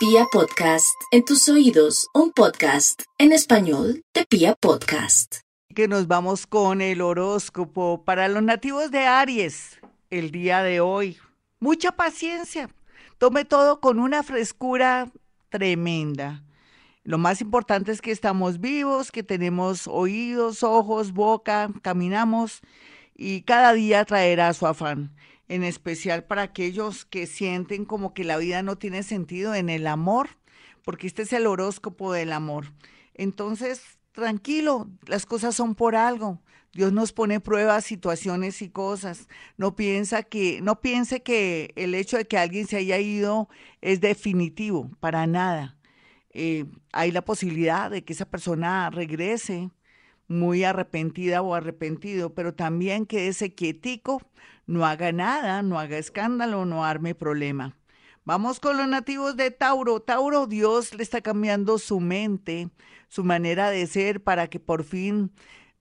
Pia Podcast, en tus oídos, un podcast en español de Pia Podcast. Que nos vamos con el horóscopo para los nativos de Aries el día de hoy. Mucha paciencia. Tome todo con una frescura tremenda. Lo más importante es que estamos vivos, que tenemos oídos, ojos, boca, caminamos y cada día traerá su afán en especial para aquellos que sienten como que la vida no tiene sentido en el amor, porque este es el horóscopo del amor. Entonces, tranquilo, las cosas son por algo. Dios nos pone pruebas, situaciones y cosas. No piensa que, no piense que el hecho de que alguien se haya ido es definitivo, para nada. Eh, hay la posibilidad de que esa persona regrese muy arrepentida o arrepentido, pero también quédese quietico no haga nada, no haga escándalo, no arme problema. Vamos con los nativos de Tauro. Tauro, Dios le está cambiando su mente, su manera de ser para que por fin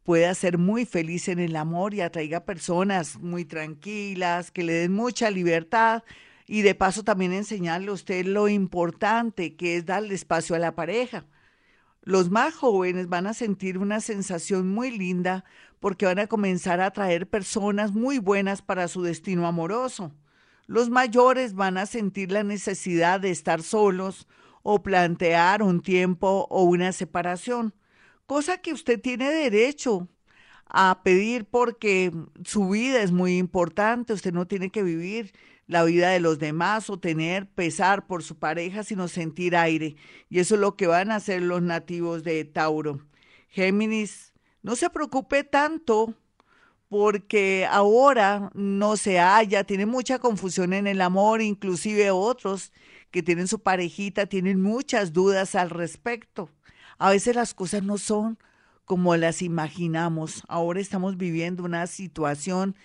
pueda ser muy feliz en el amor y atraiga personas muy tranquilas, que le den mucha libertad y de paso también enseñarle a usted lo importante que es darle espacio a la pareja. Los más jóvenes van a sentir una sensación muy linda porque van a comenzar a atraer personas muy buenas para su destino amoroso. Los mayores van a sentir la necesidad de estar solos o plantear un tiempo o una separación, cosa que usted tiene derecho a pedir porque su vida es muy importante, usted no tiene que vivir la vida de los demás o tener pesar por su pareja, sino sentir aire. Y eso es lo que van a hacer los nativos de Tauro. Géminis, no se preocupe tanto porque ahora no se halla, tiene mucha confusión en el amor, inclusive otros que tienen su parejita tienen muchas dudas al respecto. A veces las cosas no son como las imaginamos. Ahora estamos viviendo una situación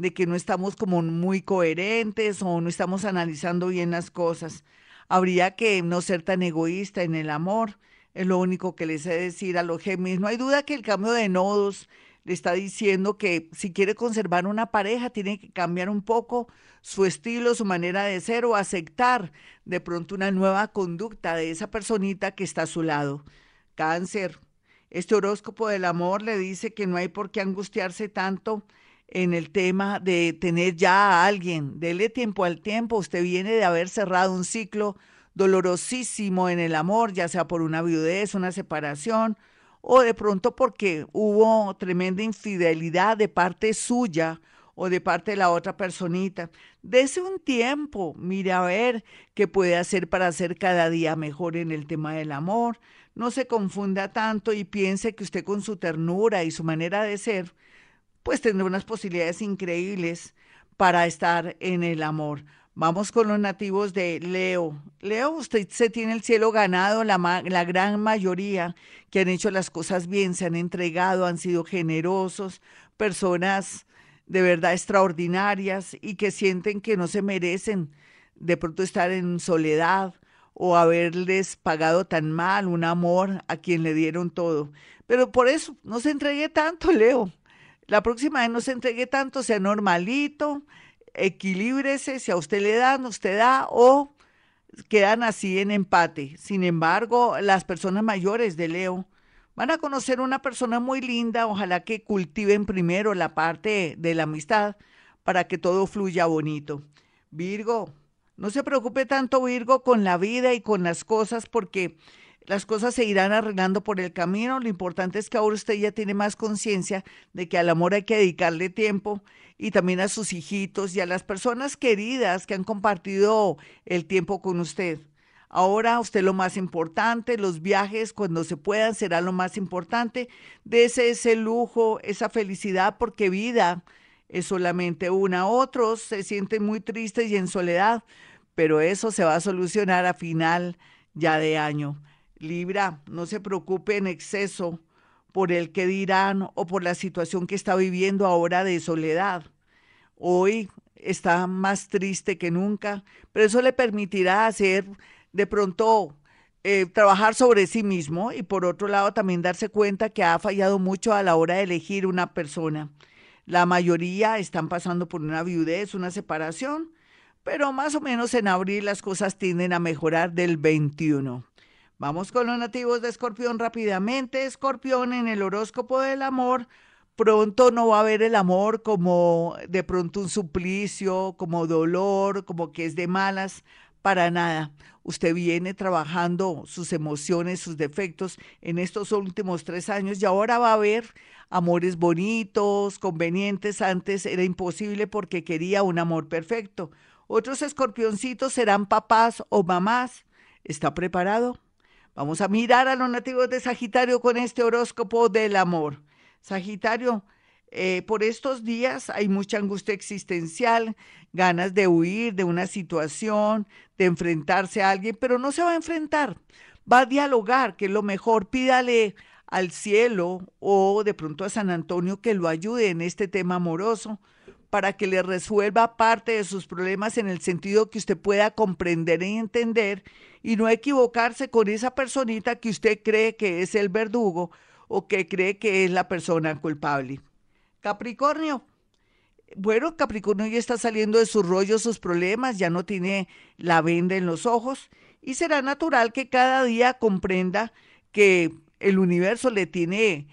de que no estamos como muy coherentes o no estamos analizando bien las cosas. Habría que no ser tan egoísta en el amor. Es lo único que les he de decir a los Géminis. No hay duda que el cambio de nodos le está diciendo que si quiere conservar una pareja, tiene que cambiar un poco su estilo, su manera de ser o aceptar de pronto una nueva conducta de esa personita que está a su lado. Cáncer. Este horóscopo del amor le dice que no hay por qué angustiarse tanto en el tema de tener ya a alguien. Dele tiempo al tiempo. Usted viene de haber cerrado un ciclo dolorosísimo en el amor, ya sea por una viudez, una separación, o de pronto porque hubo tremenda infidelidad de parte suya o de parte de la otra personita. Dese un tiempo, mire a ver qué puede hacer para hacer cada día mejor en el tema del amor. No se confunda tanto y piense que usted con su ternura y su manera de ser, pues tendrá unas posibilidades increíbles para estar en el amor. Vamos con los nativos de Leo. Leo, usted se tiene el cielo ganado, la, gran mayoría que han hecho las cosas bien, se han entregado, han sido generosos, personas de verdad extraordinarias y que sienten que no se merecen de pronto estar en soledad o haberles pagado tan mal un amor a quien le dieron todo. Pero por eso no se entregue tanto, Leo. La próxima vez no se entregue tanto, sea normalito, equilíbrese, si a usted le dan, usted da o quedan así en empate. Sin embargo, las personas mayores de Leo van a conocer una persona muy linda, ojalá que cultiven primero la parte de la amistad para que todo fluya bonito. Virgo, no se preocupe tanto Virgo con la vida y con las cosas porque las cosas se irán arreglando por el camino. Lo importante es que ahora usted ya tiene más conciencia de que al amor hay que dedicarle tiempo y también a sus hijitos y a las personas queridas que han compartido el tiempo con usted. Ahora usted lo más importante, los viajes cuando se puedan será lo más importante. Dese ese lujo, esa felicidad, porque vida es solamente una. Otros se sienten muy tristes y en soledad, pero eso se va a solucionar a final ya de año. Libra, no se preocupe en exceso por el que dirán o por la situación que está viviendo ahora de soledad. Hoy está más triste que nunca, pero eso le permitirá hacer de pronto eh, trabajar sobre sí mismo y por otro lado también darse cuenta que ha fallado mucho a la hora de elegir una persona. La mayoría están pasando por una viudez, una separación, pero más o menos en abril las cosas tienden a mejorar del 21. Vamos con los nativos de Escorpión rápidamente. Escorpión en el horóscopo del amor. Pronto no va a ver el amor como de pronto un suplicio, como dolor, como que es de malas, para nada. Usted viene trabajando sus emociones, sus defectos en estos últimos tres años y ahora va a ver amores bonitos, convenientes. Antes era imposible porque quería un amor perfecto. Otros escorpioncitos serán papás o mamás. ¿Está preparado? Vamos a mirar a los nativos de Sagitario con este horóscopo del amor. Sagitario, eh, por estos días hay mucha angustia existencial, ganas de huir de una situación, de enfrentarse a alguien, pero no se va a enfrentar, va a dialogar, que es lo mejor, pídale al cielo o de pronto a San Antonio que lo ayude en este tema amoroso para que le resuelva parte de sus problemas en el sentido que usted pueda comprender y entender y no equivocarse con esa personita que usted cree que es el verdugo o que cree que es la persona culpable. Capricornio. Bueno, Capricornio ya está saliendo de sus rollos, sus problemas, ya no tiene la venda en los ojos y será natural que cada día comprenda que el universo le tiene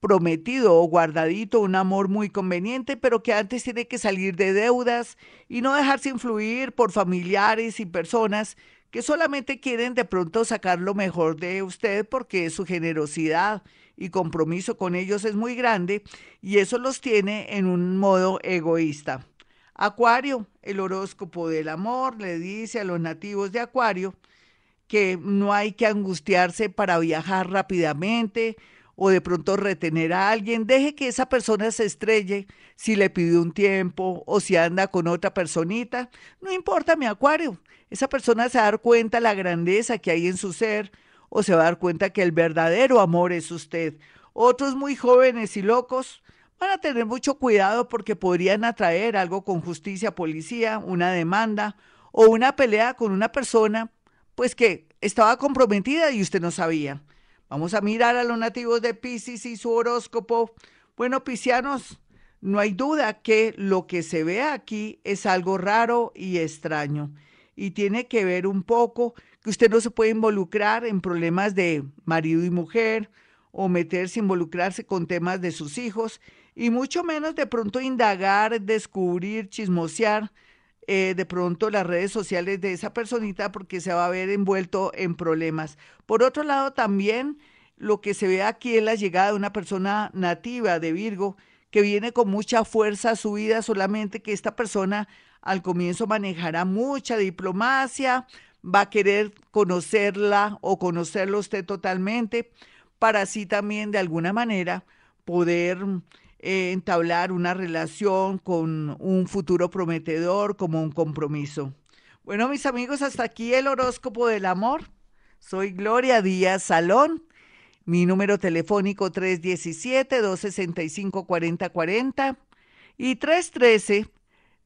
prometido o guardadito un amor muy conveniente, pero que antes tiene que salir de deudas y no dejarse influir por familiares y personas que solamente quieren de pronto sacar lo mejor de usted porque su generosidad y compromiso con ellos es muy grande y eso los tiene en un modo egoísta. Acuario, el horóscopo del amor, le dice a los nativos de Acuario que no hay que angustiarse para viajar rápidamente o de pronto retener a alguien. Deje que esa persona se estrelle si le pidió un tiempo o si anda con otra personita. No importa, mi Acuario. Esa persona se va a dar cuenta la grandeza que hay en su ser o se va a dar cuenta que el verdadero amor es usted. Otros muy jóvenes y locos van a tener mucho cuidado porque podrían atraer algo con justicia, policía, una demanda o una pelea con una persona pues que estaba comprometida y usted no sabía. Vamos a mirar a los nativos de Pisces y su horóscopo. Bueno, piscianos, no hay duda que lo que se ve aquí es algo raro y extraño y tiene que ver un poco que usted no se puede involucrar en problemas de marido y mujer o meterse, involucrarse con temas de sus hijos y mucho menos de pronto indagar, descubrir, chismosear eh, de pronto las redes sociales de esa personita porque se va a ver envuelto en problemas. Por otro lado, también lo que se ve aquí es la llegada de una persona nativa de Virgo que viene con mucha fuerza a su vida, solamente que esta persona al comienzo manejará mucha diplomacia, va a querer conocerla o conocerlo usted totalmente, para así también de alguna manera poder eh, entablar una relación con un futuro prometedor como un compromiso. Bueno, mis amigos, hasta aquí el horóscopo del amor. Soy Gloria Díaz Salón. Mi número telefónico 317-265-4040 y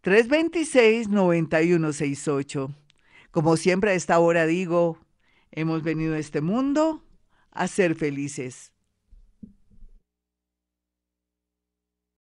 313-326-9168. Como siempre a esta hora digo, hemos venido a este mundo a ser felices.